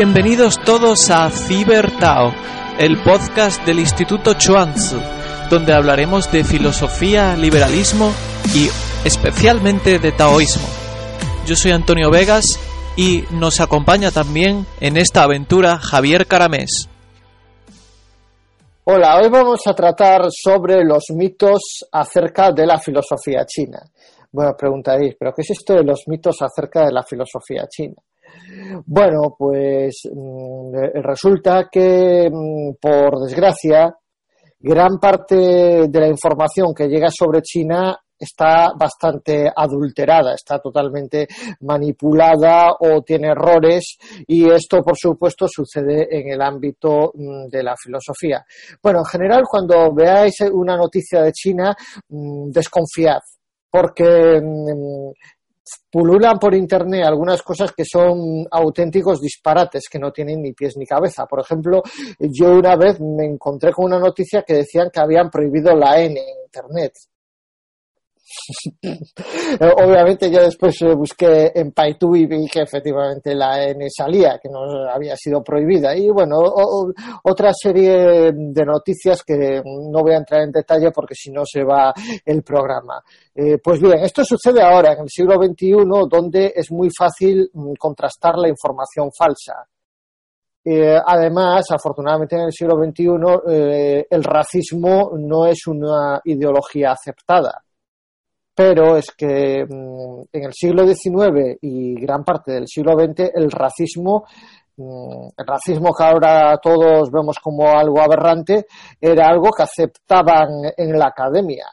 Bienvenidos todos a Cibertao, el podcast del Instituto Chuanzi, donde hablaremos de filosofía, liberalismo y especialmente de taoísmo. Yo soy Antonio Vegas y nos acompaña también en esta aventura Javier Caramés. Hola, hoy vamos a tratar sobre los mitos acerca de la filosofía china. Bueno, preguntaréis, ¿pero qué es esto de los mitos acerca de la filosofía china? Bueno, pues mm, resulta que, mm, por desgracia, gran parte de la información que llega sobre China está bastante adulterada, está totalmente manipulada o tiene errores y esto, por supuesto, sucede en el ámbito mm, de la filosofía. Bueno, en general, cuando veáis una noticia de China, desconfiad porque pululan por internet algunas cosas que son auténticos disparates, que no tienen ni pies ni cabeza. Por ejemplo, yo una vez me encontré con una noticia que decían que habían prohibido la N en internet. Obviamente yo después eh, busqué en Paitu y vi que efectivamente la N salía, que no había sido prohibida. Y bueno, otra serie de noticias que no voy a entrar en detalle porque si no se va el programa. Eh, pues bien, esto sucede ahora, en el siglo XXI, donde es muy fácil mm, contrastar la información falsa. Eh, además, afortunadamente en el siglo XXI, el racismo no es una ideología aceptada pero es que mm, en el siglo XIX y gran parte del siglo XX el racismo mm, el racismo que ahora todos vemos como algo aberrante era algo que aceptaban en la academia.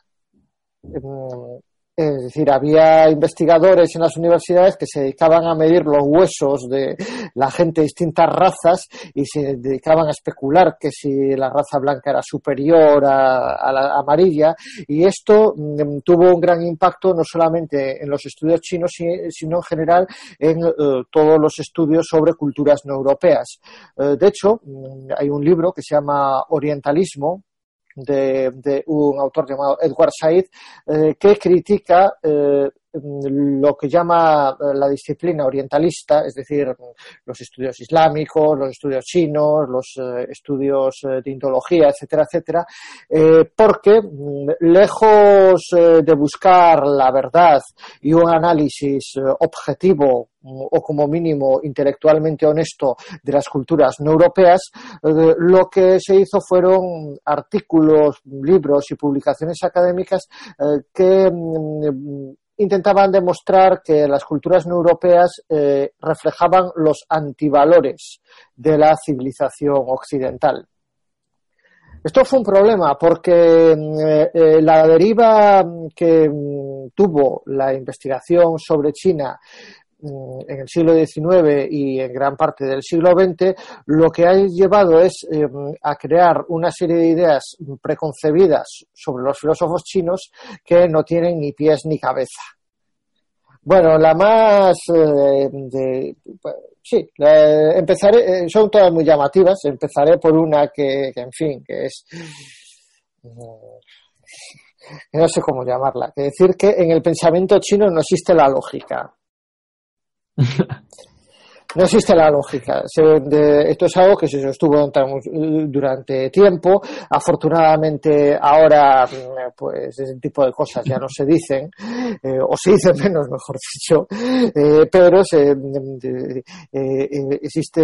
Es decir, había investigadores en las universidades que se dedicaban a medir los huesos de la gente de distintas razas y se dedicaban a especular que si la raza blanca era superior a, la amarilla. Y esto mm, tuvo un gran impacto no solamente en los estudios chinos, sino en general en eh, todos los estudios sobre culturas no europeas. Eh, de hecho, mm, hay un libro que se llama Orientalismo, de, de un autor chamado Edward Said, eh, que critica eh, lo que llama eh, la disciplina orientalista, es decir, los estudios islámicos, los estudios chinos, los estudios de indología, etcétera, etcétera, porque mm, lejos de buscar la verdad y un análisis objetivo o como mínimo intelectualmente honesto de las culturas no europeas, eh, lo que se hizo fueron artículos, libros y publicaciones académicas eh, que mm, intentaban demostrar que las culturas no europeas eh, reflejaban los antivalores de la civilización occidental. Esto fue un problema porque mm, la deriva que mm, tuvo la investigación sobre China en el siglo XIX y en gran parte del siglo XX, lo que ha llevado es eh, a crear una serie de ideas preconcebidas sobre los filósofos chinos que no tienen ni pies ni cabeza. Bueno, la más eh, de, sí, empezaré, eh, son todas muy llamativas. Empezaré por una que, que en fin, que es no sé cómo llamarla, que decir que en el pensamiento chino no existe la lógica. No existe la lógica. esto es algo que se sostuvo durante tiempo. Afortunadamente ahora, pues ese tipo de cosas ya no se dicen, eh, o se dicen menos, mejor dicho, eh, pero eh, existe,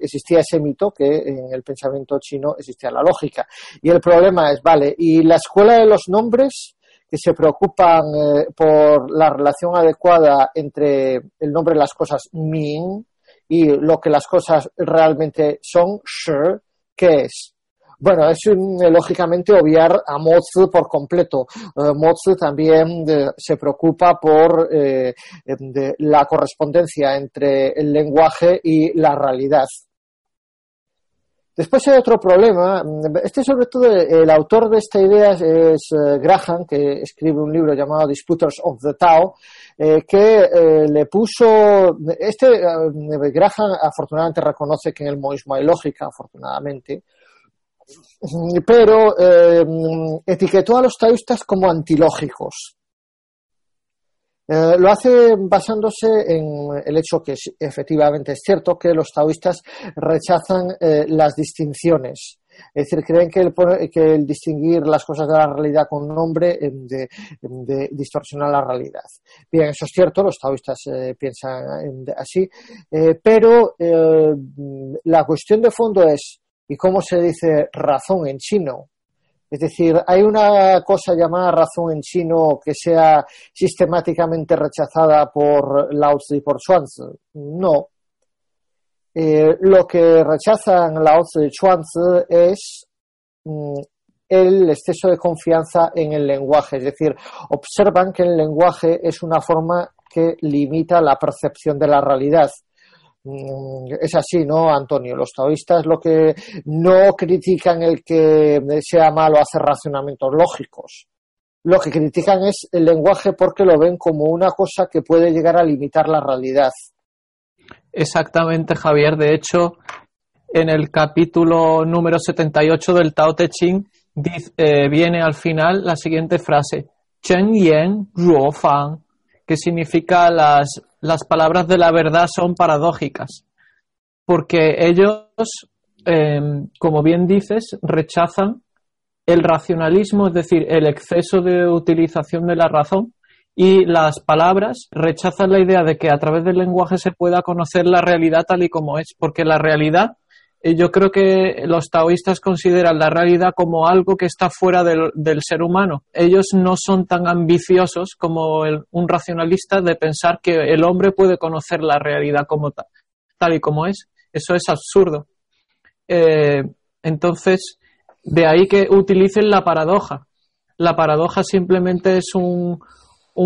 existía ese mito que en el pensamiento chino existía la lógica. Y el problema es, vale, ¿y la escuela de los nombres? Que se preocupan eh, por la relación adecuada entre el nombre de las cosas min y lo que las cosas realmente son shi, ¿qué es? Bueno, es lógicamente obviar a Mozi por completo. Uh, también se preocupa por eh, la correspondencia entre el lenguaje y la realidad. Después hay otro problema. Este, sobre todo, el autor de esta idea es, eh, Graham, que escribe un libro llamado Disputers of the Tao, eh, que eh, le puso. Este Graham, afortunadamente, reconoce que en el moismo hay lógica, afortunadamente, pero etiquetó a los taoístas como antilógicos. Eh, lo hace basándose en el hecho que efectivamente es cierto que los taoístas rechazan eh, las distinciones. Es decir, creen que el, distinguir las cosas de la realidad con nombre eh, de, distorsiona la realidad. Bien, eso es cierto, los taoístas piensan así, pero la cuestión de fondo es, ¿y cómo se dice razón en chino? Es decir, ¿hay una cosa llamada razón en chino que sea sistemáticamente rechazada por Lao Tzu y por Chuanzi? No. Eh, lo que rechazan Lao Tzu y Chuanzi es mm, el exceso de confianza en el lenguaje. Es decir, observan que el lenguaje es una forma que limita la percepción de la realidad. Mm, es así, ¿no, Antonio? Los taoístas lo que no critican el que sea malo hacer razonamientos lógicos. Lo que critican es el lenguaje porque lo ven como una cosa que puede llegar a limitar la realidad. Exactamente, Javier. De hecho, en el capítulo número 78 del Tao Te Ching eh, viene al final la siguiente frase: Chen Yan Ruo Fang, que significa las las palabras de la verdad son paradójicas, porque ellos, em, como bien dices, rechazan el racionalismo, es decir, el exceso de utilización de la razón, y las palabras rechazan la idea de que a través del lenguaje se pueda conocer la realidad tal y como es, porque la realidad yo creo que los taoístas consideran la realidad como algo que está fuera del, ser humano. Ellos no son tan ambiciosos como un racionalista de pensar que el hombre puede conocer la realidad como tal, y como es. Eso es absurdo. Eh, entonces, de ahí que utilicen la paradoja. La paradoja simplemente es un,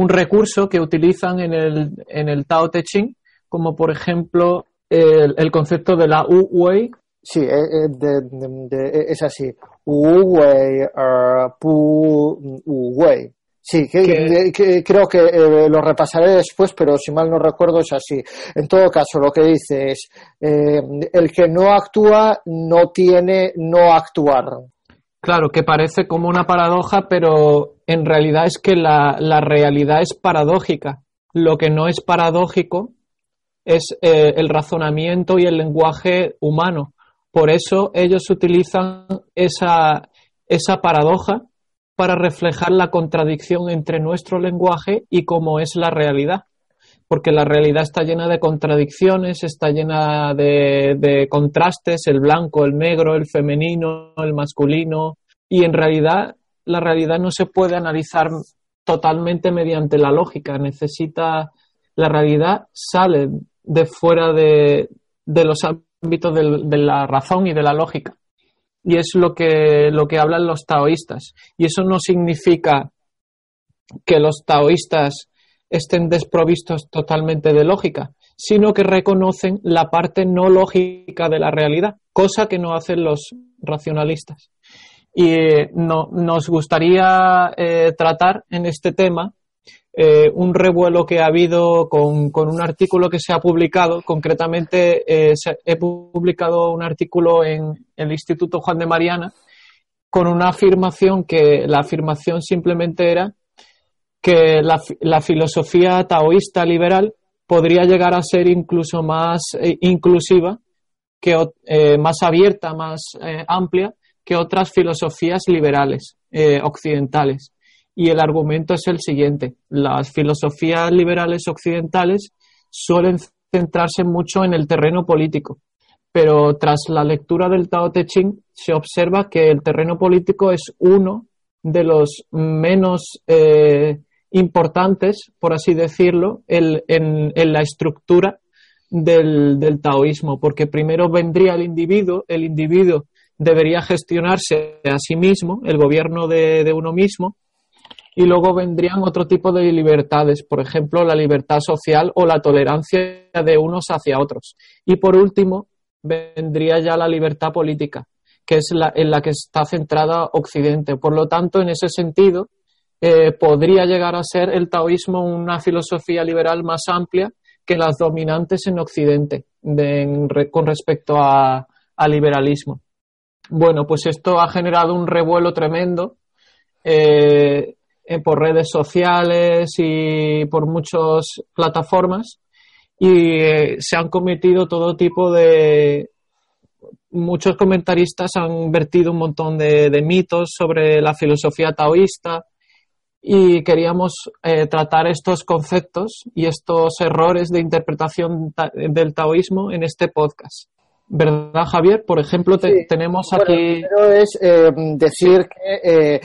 recurso que utilizan en el, en el Tao Te Ching, como por ejemplo el, el concepto de la Wu-Wei, Sí, eh, eh, de, de, es así. Wu Wei er Pu Wei. Sí, que, creo que eh, lo repasaré después, pero si mal no recuerdo es así. En todo caso, lo que dice es, el que no actúa no tiene no actuar. Claro, que parece como una paradoja, pero en realidad es que la, la realidad es paradójica. Lo que no es paradójico es el razonamiento y el lenguaje humano. Por eso ellos utilizan esa, esa paradoja para reflejar la contradicción entre nuestro lenguaje y cómo es la realidad. Porque la realidad está llena de contradicciones, está llena de, de contrastes, el blanco, el negro, el femenino, el masculino, y en realidad la realidad no se puede analizar totalmente mediante la lógica, necesita, la realidad sale de fuera de, de los ámbito de la razón y de la lógica. Y es lo que, lo que hablan los taoístas. Y eso no significa que los taoístas estén desprovistos totalmente de lógica, sino que reconocen la parte no lógica de la realidad, cosa que no hacen los racionalistas. Y eh, no, nos gustaría eh, tratar en este tema eh, un revuelo que ha habido con, un artículo que se ha publicado. Concretamente, eh, he publicado un artículo en el Instituto Juan de Mariana con una afirmación que la afirmación simplemente era que la, filosofía taoísta liberal podría llegar a ser incluso más eh, inclusiva, que, más abierta, más amplia que otras filosofías liberales occidentales. Y el argumento es el siguiente. Las filosofías liberales occidentales suelen centrarse mucho en el terreno político, pero tras la lectura del Tao Te Ching se observa que el terreno político es uno de los menos importantes, por así decirlo, en, la estructura del, taoísmo, porque primero vendría el individuo, el individuo debería gestionarse a sí mismo, el gobierno de, de uno mismo, y luego vendrían otro tipo de libertades, por ejemplo, la libertad social o la tolerancia de unos hacia otros. Y por último, vendría ya la libertad política, que es la, en la que está centrada Occidente. Por lo tanto, en ese sentido, eh, podría llegar a ser el taoísmo una filosofía liberal más amplia que las dominantes en Occidente con respecto al liberalismo. Bueno, pues esto ha generado un revuelo tremendo eh, por redes sociales y por muchas plataformas y eh, se han cometido todo tipo de... Muchos comentaristas han vertido un montón de mitos sobre la filosofía taoísta, y queríamos eh, tratar estos conceptos y estos errores de interpretación del taoísmo en este podcast. ¿Verdad, Javier? Por ejemplo, tenemos aquí. Bueno, es eh, decir que eh,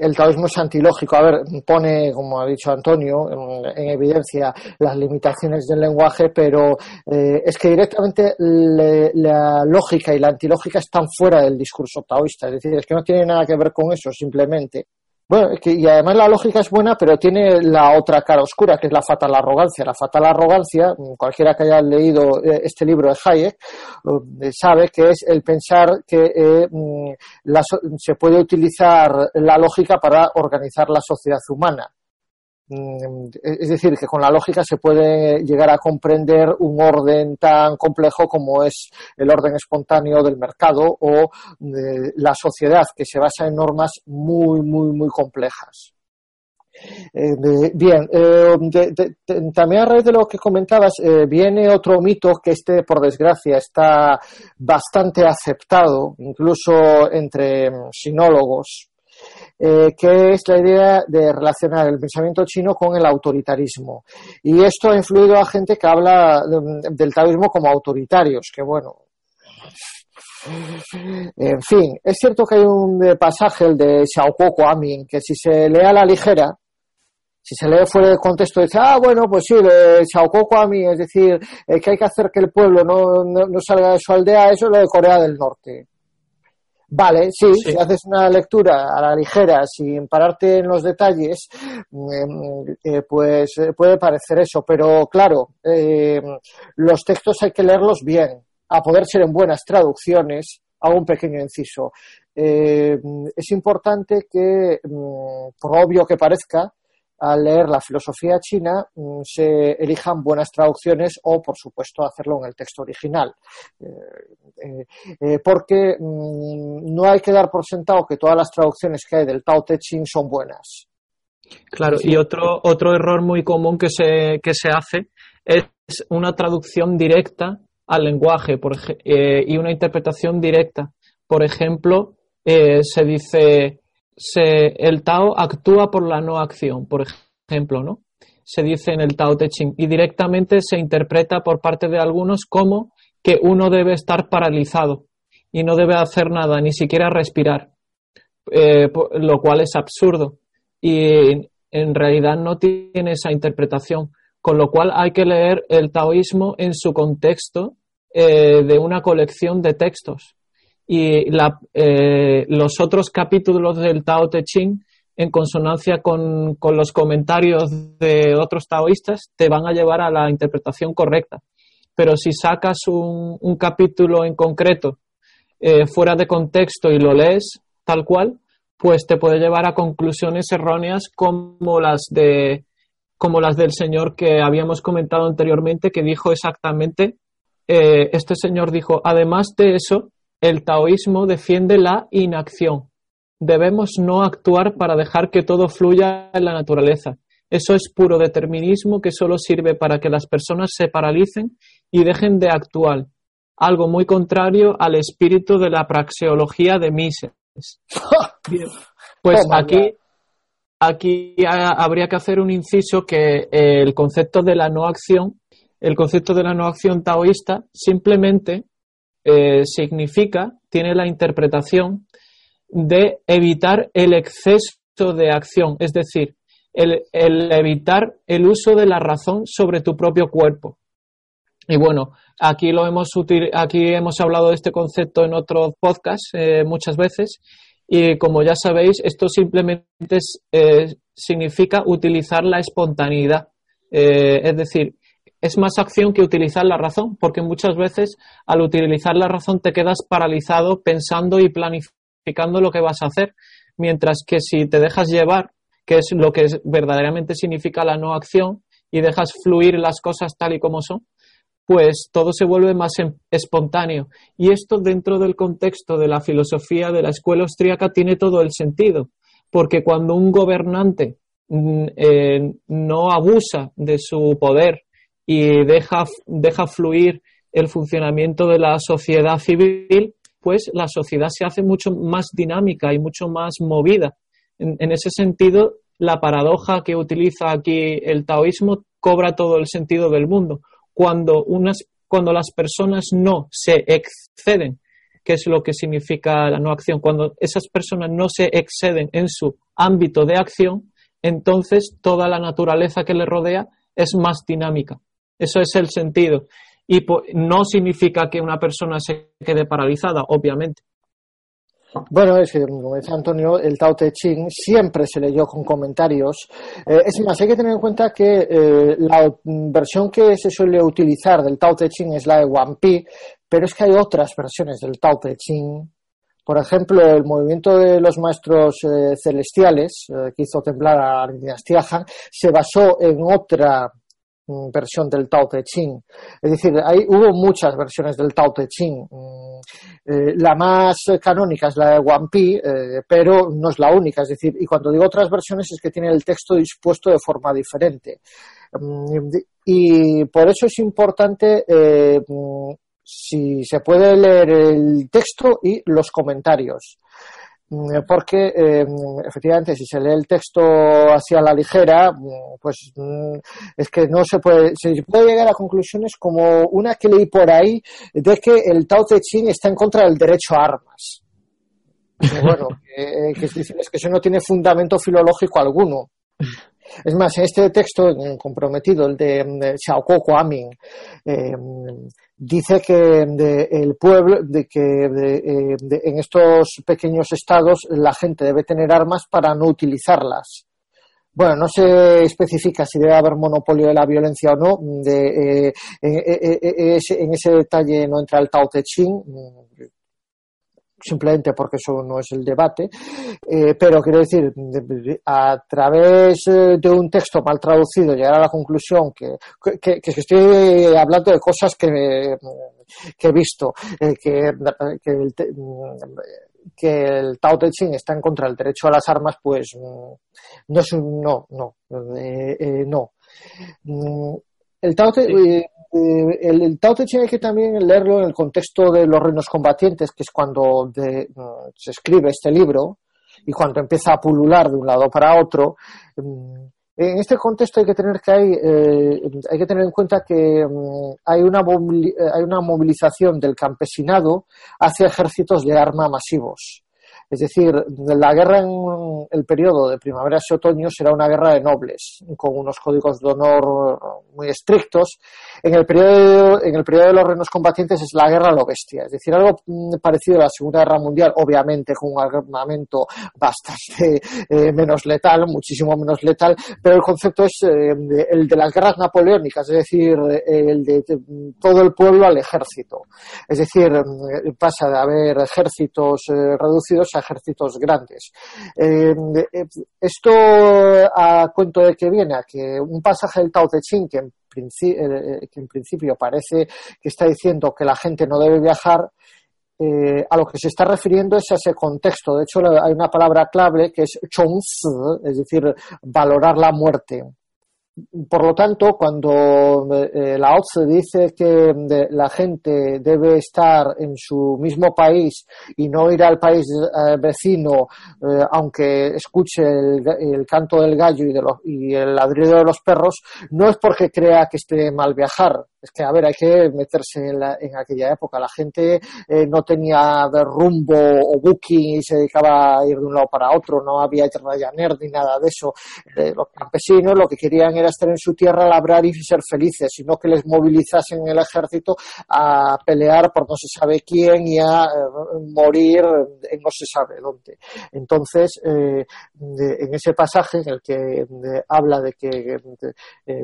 el taoísmo es antilógico. A ver, pone, como ha dicho Antonio, en, evidencia las limitaciones del lenguaje, pero es que directamente la lógica y la antilógica están fuera del discurso taoísta. Es decir, es que no tiene nada que ver con eso, simplemente. Bueno, y además la lógica es buena, pero tiene la otra cara oscura, que es la fatal arrogancia. La fatal arrogancia, cualquiera que haya leído eh, este libro de Hayek, eh, sabe que es el pensar que eh, mm, se puede utilizar la lógica para organizar la sociedad humana. Mm, es decir, que con la lógica se puede llegar a comprender un orden tan complejo como es el orden espontáneo del mercado o de la sociedad, que se basa en normas muy, muy, muy complejas. Eh, bien, eh, también a raíz de lo que comentabas, eh, viene otro mito que este, por desgracia, está bastante aceptado, incluso entre mm, sinólogos, eh, que es la idea de relacionar el pensamiento chino con el autoritarismo. Y esto ha influido a gente que habla del taoísmo como autoritarios, que bueno, en fin, es cierto que hay un pasaje, el de Xiaokuo Amin, que si se lee a la ligera, si se lee fuera de contexto, dice, ah, bueno, pues sí, de Xiaokuo Amin, es decir, eh, que hay que hacer que el pueblo no, no, salga de su aldea, eso es lo de Corea del Norte. Vale, sí, si haces una lectura a la ligera, sin pararte en los detalles, mm, eh, pues eh, puede parecer eso, pero claro, eh, los textos hay que leerlos bien, a poder ser en buenas traducciones, hago un pequeño inciso. es importante que, mm, por obvio que parezca, al leer la filosofía china mm, se elijan buenas traducciones o, por supuesto, hacerlo en el texto original. Eh, eh, eh, porque mm, no hay que dar por sentado que todas las traducciones que hay del Tao Te Ching son buenas. Claro, y otro, otro error muy común que se, que se hace es una traducción directa al lenguaje por, y una interpretación directa. Por ejemplo, se dice se, el Tao actúa por la no acción, por ejemplo, ¿no? Se dice en el Tao Te Ching y directamente se interpreta por parte de algunos como que uno debe estar paralizado y no debe hacer nada, ni siquiera respirar, eh, lo cual es absurdo y en realidad no tiene esa interpretación, con lo cual hay que leer el taoísmo en su contexto eh, de una colección de textos y eh, los otros capítulos del Tao Te Ching, en consonancia con, los comentarios de otros taoístas, te van a llevar a la interpretación correcta. Pero si sacas un, capítulo en concreto eh, fuera de contexto y lo lees tal cual, pues te puede llevar a conclusiones erróneas como las de como las del señor que habíamos comentado anteriormente, que dijo exactamente, eh, este señor dijo, además de eso, el taoísmo defiende la inacción. Debemos no actuar para dejar que todo fluya en la naturaleza. Eso es puro determinismo que solo sirve para que las personas se paralicen y dejen de actuar, algo muy contrario al espíritu de la praxeología de Mises. pues aquí, aquí habría que hacer un inciso que el concepto de la no acción, el concepto de la no acción taoísta simplemente eh, significa, tiene la interpretación de evitar el exceso de acción, es decir, el, evitar el uso de la razón sobre tu propio cuerpo. Y bueno, aquí lo hemos aquí hemos hablado de este concepto en otros podcasts eh, muchas veces y como ya sabéis, esto simplemente eh, significa utilizar la espontaneidad. Es decir, es más acción que utilizar la razón, porque muchas veces al utilizar la razón te quedas paralizado pensando y planificando lo que vas a hacer, mientras que si te dejas llevar, que es lo que verdaderamente significa la no acción, y dejas fluir las cosas tal y como son, pues todo se vuelve más em, espontáneo. Y esto dentro del contexto de la filosofía de la escuela austríaca tiene todo el sentido, porque cuando un gobernante mm, eh, no abusa de su poder y deja, deja fluir el funcionamiento de la sociedad civil, pues la sociedad se hace mucho más dinámica y mucho más movida. en ese sentido, la paradoja que utiliza aquí el taoísmo cobra todo el sentido del mundo cuando, unas, cuando las personas no se exceden, que es lo que significa la no acción, cuando esas personas no se exceden en su ámbito de acción, entonces toda la naturaleza que le rodea es más dinámica. Eso es el sentido. Y no significa que una persona se quede paralizada, obviamente. Bueno, es que, como decía Antonio, el Tao Te Ching siempre se leyó con comentarios. Eh, es más, hay que tener en cuenta que eh, la versión que se suele utilizar del Tao Te Ching es la de Wang Pi, pero es que hay otras versiones del Tao Te Ching. Por ejemplo, el movimiento de los maestros eh, celestiales que hizo temblar a la dinastía Han se basó en otra versión del Tao Te Ching. Es decir, hay, hubo muchas versiones del Tao Te Ching. Mm, eh, la más canónica es la de Wang Pi, eh, pero no es la única. Es decir, y cuando digo otras versiones es que tiene el texto dispuesto de forma diferente. Mm, y por eso es importante eh, si se puede leer el texto y los comentarios. Mm, porque eh, efectivamente si se lee el texto hacia la ligera, mm, pues mm, es que no se puede, se puede llegar a conclusiones como una que leí por ahí de que el Tao Te Ching está en contra del derecho a armas. bueno, que, que, es que eso no tiene fundamento filológico alguno. Es más, en este texto comprometido, el de Xiaoko Amin, eh, dice que el pueblo, de que eh, en estos pequeños estados la gente debe tener armas para no utilizarlas. Bueno, no se especifica si debe haber monopolio de la violencia o no. De, eh, en ese detalle no entra el Tao Te Ching simplemente porque eso no es el debate, eh, pero quiero decir, a través eh, de un texto mal traducido llegar a la conclusión que, que, que estoy hablando de cosas que, que he visto, eh, que, que, el, que el Tao Te Ching está en contra del derecho a las armas, pues mm, no es un no, no, no. Mm, el Tao Te, eh, el, Tao Te hay que también leerlo en el contexto de los reinos combatientes, que es cuando mm, se escribe este libro y cuando empieza a pulular de un lado para otro. Mm, en este contexto hay que tener que hay, eh, que tener en cuenta que mm, hay una hay una movilización del campesinado hacia ejércitos de arma masivos. Es decir, la guerra en el periodo de primavera y otoño será una guerra de nobles, con unos códigos de honor muy estrictos. En el periodo, en el periodo de los reinos combatientes es la guerra a lo bestia, es decir, algo mm, parecido a la Segunda Guerra Mundial, obviamente con un armamento bastante eh, menos letal, muchísimo menos letal, pero el concepto es eh, el de las guerras napoleónicas, es decir, el de todo el pueblo al ejército. Es decir, mm, pasa de haber ejércitos eh, reducidos ejércitos grandes. Eh, eh, esto a cuento de que viene a que un pasaje del Tao Te Ching que en, eh, en principio parece que está diciendo que la gente no debe viajar, a lo que se está refiriendo es a ese contexto. De hecho, hay una palabra clave que es chongzi, es decir, valorar la muerte. Por lo tanto, cuando eh, la OTSE dice que la gente debe estar en su mismo país y no ir al país eh, vecino, eh, aunque escuche el, canto del gallo y, y el ladrido de los perros, no es porque crea que esté mal viajar, es que, a ver, hay que meterse en, en aquella época. La gente eh, no tenía rumbo o booking y se dedicaba a ir de un lado para otro, no había Ryanair ni nada de eso. Eh, los campesinos lo que querían era estar en su tierra, labrar y ser felices, sino que les movilizasen en el ejército a pelear por no se sabe quién y a eh, morir en no se sabe dónde. Entonces, en ese pasaje en el que habla de que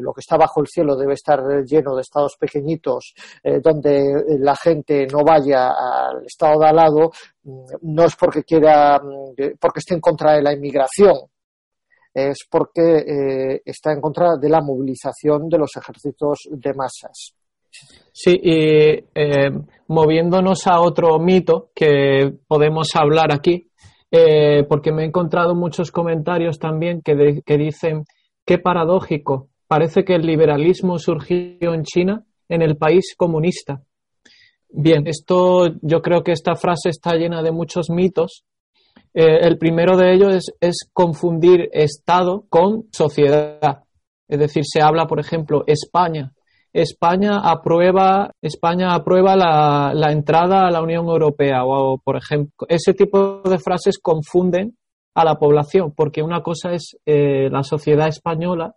lo que está bajo el cielo debe estar lleno de estados pequeñitos eh, donde la gente no vaya al estado de al lado mm, no es porque quiera mm, porque esté en contra de la inmigración es porque eh, está en contra de la movilización de los ejércitos de masas. Sí, y eh, moviéndonos a otro mito que podemos hablar aquí, porque me he encontrado muchos comentarios también que, que dicen qué paradójico parece que el liberalismo surgió en China, en el país comunista. Bien, esto yo creo que esta frase está llena de muchos mitos. Eh, el primero de ellos es, confundir Estado con sociedad. Es decir, se habla, por ejemplo, España. España aprueba, España aprueba la, entrada a la Unión Europea o, por ejemplo, ese tipo de frases confunden a la población porque una cosa es eh, la sociedad española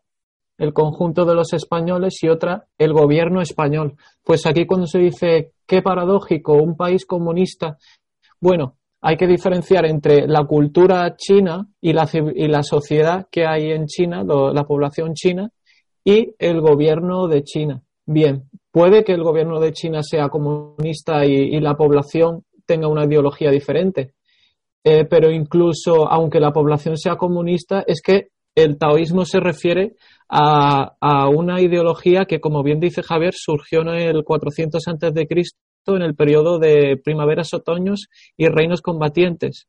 el conjunto de los españoles y otra el gobierno español. Pues aquí cuando se dice qué paradójico, un país comunista, bueno, hay que diferenciar entre la cultura china y la, y la sociedad que hay en China, la población china, y el gobierno de China. Bien, puede que el gobierno de China sea comunista y, la población tenga una ideología diferente, eh, pero incluso aunque la población sea comunista, es que el taoísmo se refiere a, una ideología que, como bien dice Javier, surgió en el 400 antes de Cristo en el periodo de primaveras, otoños y reinos combatientes.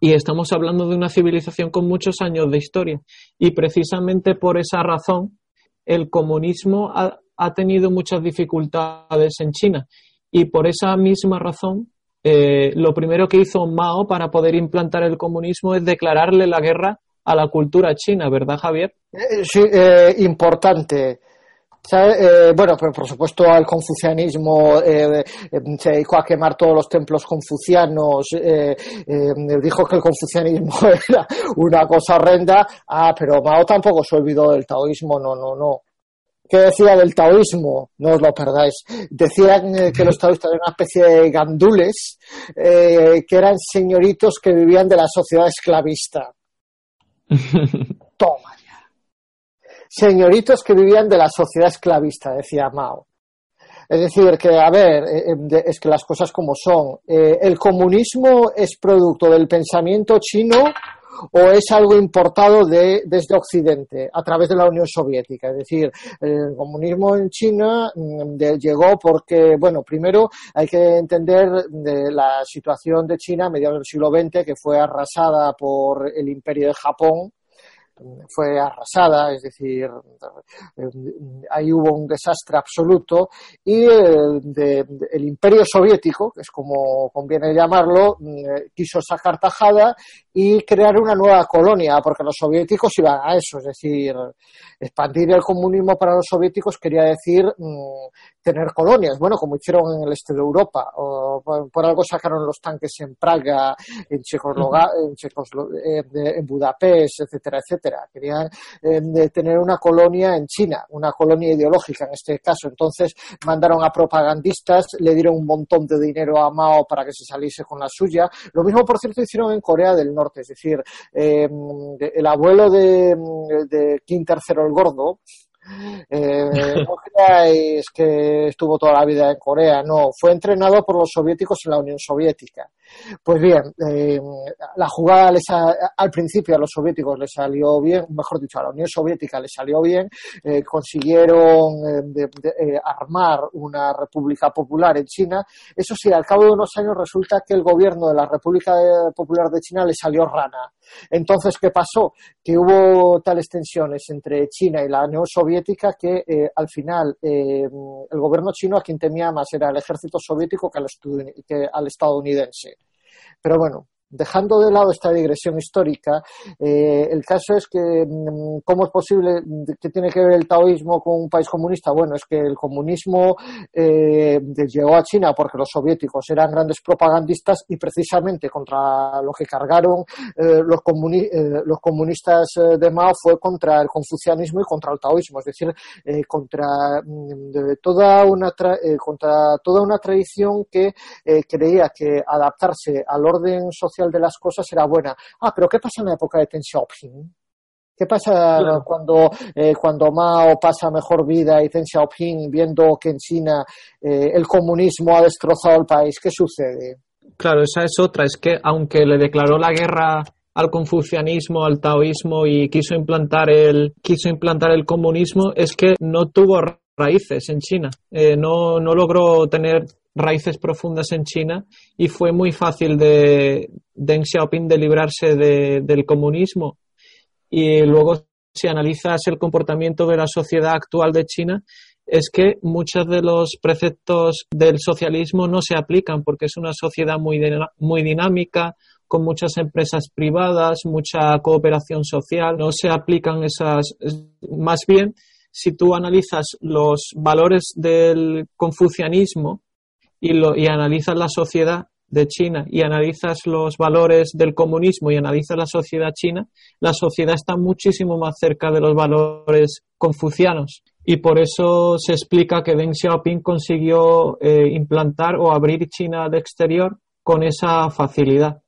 Y estamos hablando de una civilización con muchos años de historia. Y precisamente por esa razón, el comunismo ha, tenido muchas dificultades en China. Y por esa misma razón, eh, lo primero que hizo Mao para poder implantar el comunismo es declararle la guerra a la cultura china, ¿verdad, Javier? Eh, sí, eh, importante. Eh, bueno, pero por supuesto al confucianismo se dedicó a quemar todos los templos confucianos, dijo que el confucianismo era una cosa horrenda, ah, pero Mao tampoco se olvidó del taoísmo, no, no, no. ¿Qué decía del taoísmo? No os lo perdáis. Decían que los taoístas eran una especie de gandules, que eran señoritos que vivían de la sociedad esclavista. Toma ya. Señoritos que vivían de la sociedad esclavista, decía Mao. Es decir, que, a ver, eh, eh, es que las cosas como son. Eh, ¿El comunismo es producto del pensamiento chino o es algo importado de, desde Occidente a través de la Unión Soviética. Es decir, el comunismo en China mm, llegó porque, bueno, primero hay que entender la situación de China a mediados del siglo XX, que fue arrasada por el imperio de Japón fue arrasada, es decir, ahí hubo un desastre absoluto y el, imperio soviético, que es como conviene llamarlo, mm, quiso sacar tajada y crear una nueva colonia, porque los soviéticos iban a eso, es decir, expandir el comunismo para los soviéticos quería decir mm, tener colonias, bueno, como hicieron en el este de Europa, o por, algo sacaron los tanques en Praga, en, en, en Budapest, etcétera, etcétera. Querían eh, tener una colonia en China, una colonia ideológica en este caso. Entonces mandaron a propagandistas, le dieron un montón de dinero a Mao para que se saliese con la suya. Lo mismo, por cierto, hicieron en Corea del Norte, es decir, eh, el abuelo de, de Kim III el Gordo, eh, no creáis que estuvo toda la vida en Corea, no, fue entrenado por los soviéticos en la Unión Soviética. Pues bien, eh, la jugada al principio a los soviéticos les salió bien, mejor dicho, a la Unión Soviética les salió bien, eh, consiguieron eh, armar una república popular en China. Eso sí, al cabo de unos años resulta que el gobierno de la República Popular de China le salió rana. Entonces, ¿qué pasó? Que hubo tales tensiones entre China y la Unión Soviética que al final el gobierno chino a quien temía más era el ejército soviético que al estadounidense. Pero bueno, dejando de lado esta digresión histórica, eh, el caso es que, mm, ¿cómo es posible que tiene que ver el taoísmo con un país comunista? Bueno, es que el comunismo eh, llegó a China porque los soviéticos eran grandes propagandistas y precisamente contra lo que cargaron eh, los, comunistas de Mao fue contra el confucianismo y contra el taoísmo, es decir, contra, mm, toda una contra toda una tradición que creía que adaptarse al orden social de las cosas era buena. Ah, pero ¿qué pasa en la época de Deng Xiaoping? ¿Qué pasa cuando, eh, cuando Mao pasa mejor vida y Deng Xiaoping, viendo que en China eh, el comunismo ha destrozado el país? ¿Qué sucede? Claro, esa es otra. Es que aunque le declaró la guerra al confucianismo, al taoísmo y quiso implantar el, quiso implantar el comunismo, es que no tuvo raíces en China. Eh, no, no logró tener raíces profundas en China y fue muy fácil de Deng Xiaoping de librarse del comunismo. Y luego, si analizas el comportamiento de la sociedad actual de China, es que muchos de los preceptos del socialismo no se aplican porque es una sociedad muy, muy dinámica, con muchas empresas privadas, mucha cooperación social, no se aplican esas, más bien, si tú analizas los valores del confucianismo, y, lo, y analizas la sociedad de China y analizas los valores del comunismo y analizas la sociedad china, la sociedad está muchísimo más cerca de los valores confucianos. Y por eso se explica que Deng Xiaoping consiguió eh, implantar o abrir China al exterior con esa facilidad.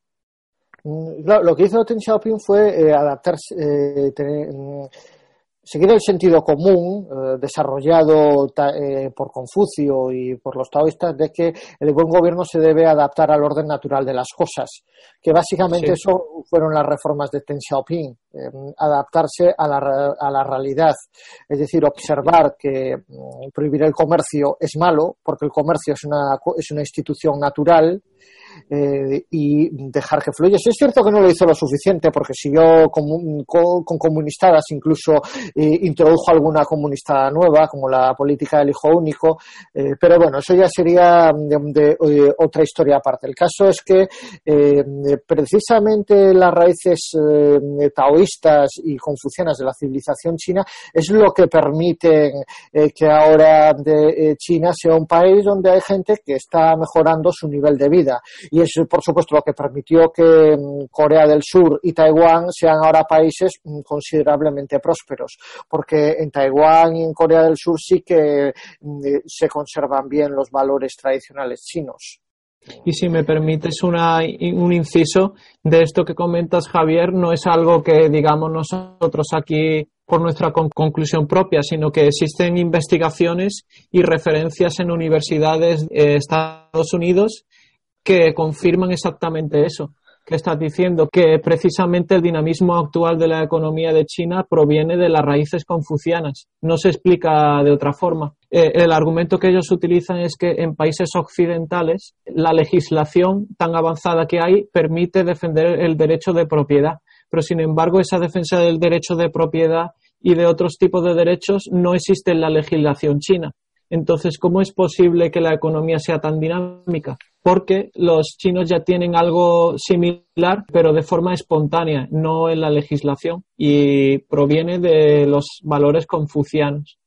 Mm, lo que hizo Deng Xiaoping fue eh, adaptarse, eh, tener, mm, seguir el sentido común eh, desarrollado eh, por Confucio y por los taoístas de que el buen gobierno se debe adaptar al orden natural de las cosas, que básicamente eso fueron las reformas de Deng Xiaoping, eh, adaptarse a la, a la realidad, es decir, observar que mm, prohibir el comercio es malo, porque el comercio es una, es una institución natural, eh, y dejar que fluya. es cierto que no lo hizo lo suficiente porque siguió con, con, comunistadas, incluso eh, introdujo alguna comunistada nueva, como la política del hijo único, eh, pero bueno, eso ya sería de, otra historia aparte. El caso es que precisamente las raíces taoístas y confucianas de la civilización china es lo que permite que ahora de, China sea un país donde hay gente que está mejorando su nivel de vida y es por supuesto lo que permitió que mm, Corea del Sur y Taiwán sean ahora países mm, considerablemente prósperos, porque en Taiwán y en Corea del Sur sí que mm, se conservan bien los valores tradicionales chinos. Y si me permites una, un inciso de esto que comentas, Javier, no es algo que digamos nosotros aquí por nuestra conclusión propia, sino que existen investigaciones y referencias en universidades de Estados Unidos que confirman exactamente eso que estás diciendo, que precisamente el dinamismo actual de la economía de China proviene de las raíces confucianas. No se explica de otra forma. Eh, el argumento que ellos utilizan es que en países occidentales la legislación tan avanzada que hay permite defender el derecho de propiedad, pero sin embargo esa defensa del derecho de propiedad y de otros tipos de derechos no existe en la legislación china. Entonces, ¿cómo es posible que la economía sea tan dinámica? Porque los chinos ya tienen algo similar, pero de forma espontánea, no en la legislación, y proviene de los valores confucianos.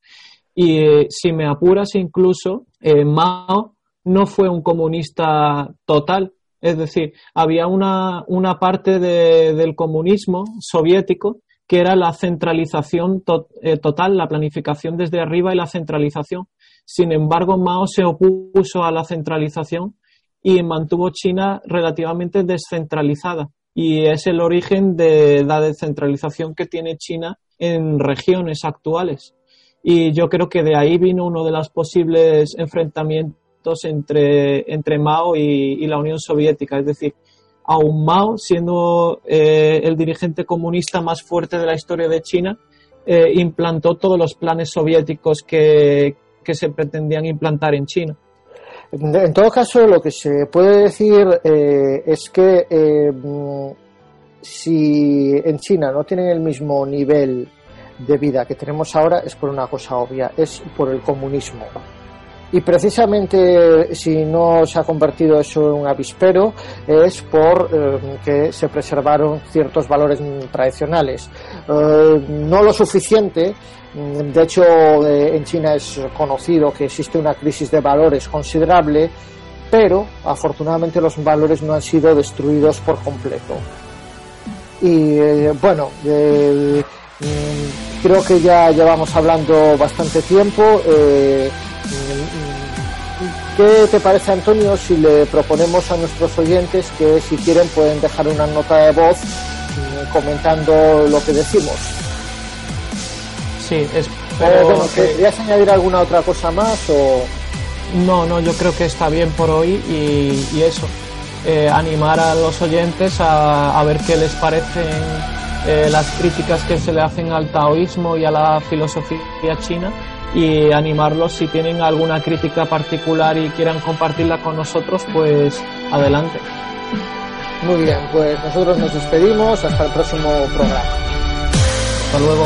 Y eh, si me apuras, incluso eh, Mao no fue un comunista total, es decir, había una, una parte del comunismo soviético que era la centralización eh, total, la planificación desde arriba y la centralización. Sin embargo, Mao se opuso a la centralización y mantuvo China relativamente descentralizada. Y es el origen de la descentralización que tiene China en regiones actuales. Y yo creo que de ahí vino uno de los posibles enfrentamientos entre, entre Mao y, la Unión Soviética. Es decir, aún Mao, siendo eh, el dirigente comunista más fuerte de la historia de China, eh, implantó todos los planes soviéticos que, que se pretendían implantar en China. En todo caso, lo que se puede decir eh, es que eh, si en China no tienen el mismo nivel de vida que tenemos ahora, es por una cosa obvia, es por el comunismo. Y precisamente si no se ha convertido eso en un avispero es por eh, que se preservaron ciertos valores tradicionales. no lo suficiente de hecho, eh, en China es conocido que existe una crisis de valores considerable, pero afortunadamente los valores no han sido destruidos por completo. Y eh, bueno, eh, mm, creo que ya llevamos hablando bastante tiempo. Mm, ¿Qué te parece, Antonio, si le proponemos a nuestros oyentes que si quieren pueden dejar una nota de voz comentando lo que decimos? Sí, es. Pero, ¿Querías añadir alguna otra cosa más o.? No, no, yo creo que está bien por hoy y, eso. Eh, animar a los oyentes a, ver qué les parecen eh, las críticas que se le hacen al taoísmo y a la filosofía china y animarlos si tienen alguna crítica particular y quieran compartirla con nosotros, pues adelante. Muy bien, pues nosotros nos despedimos. Hasta el próximo programa. Hasta luego.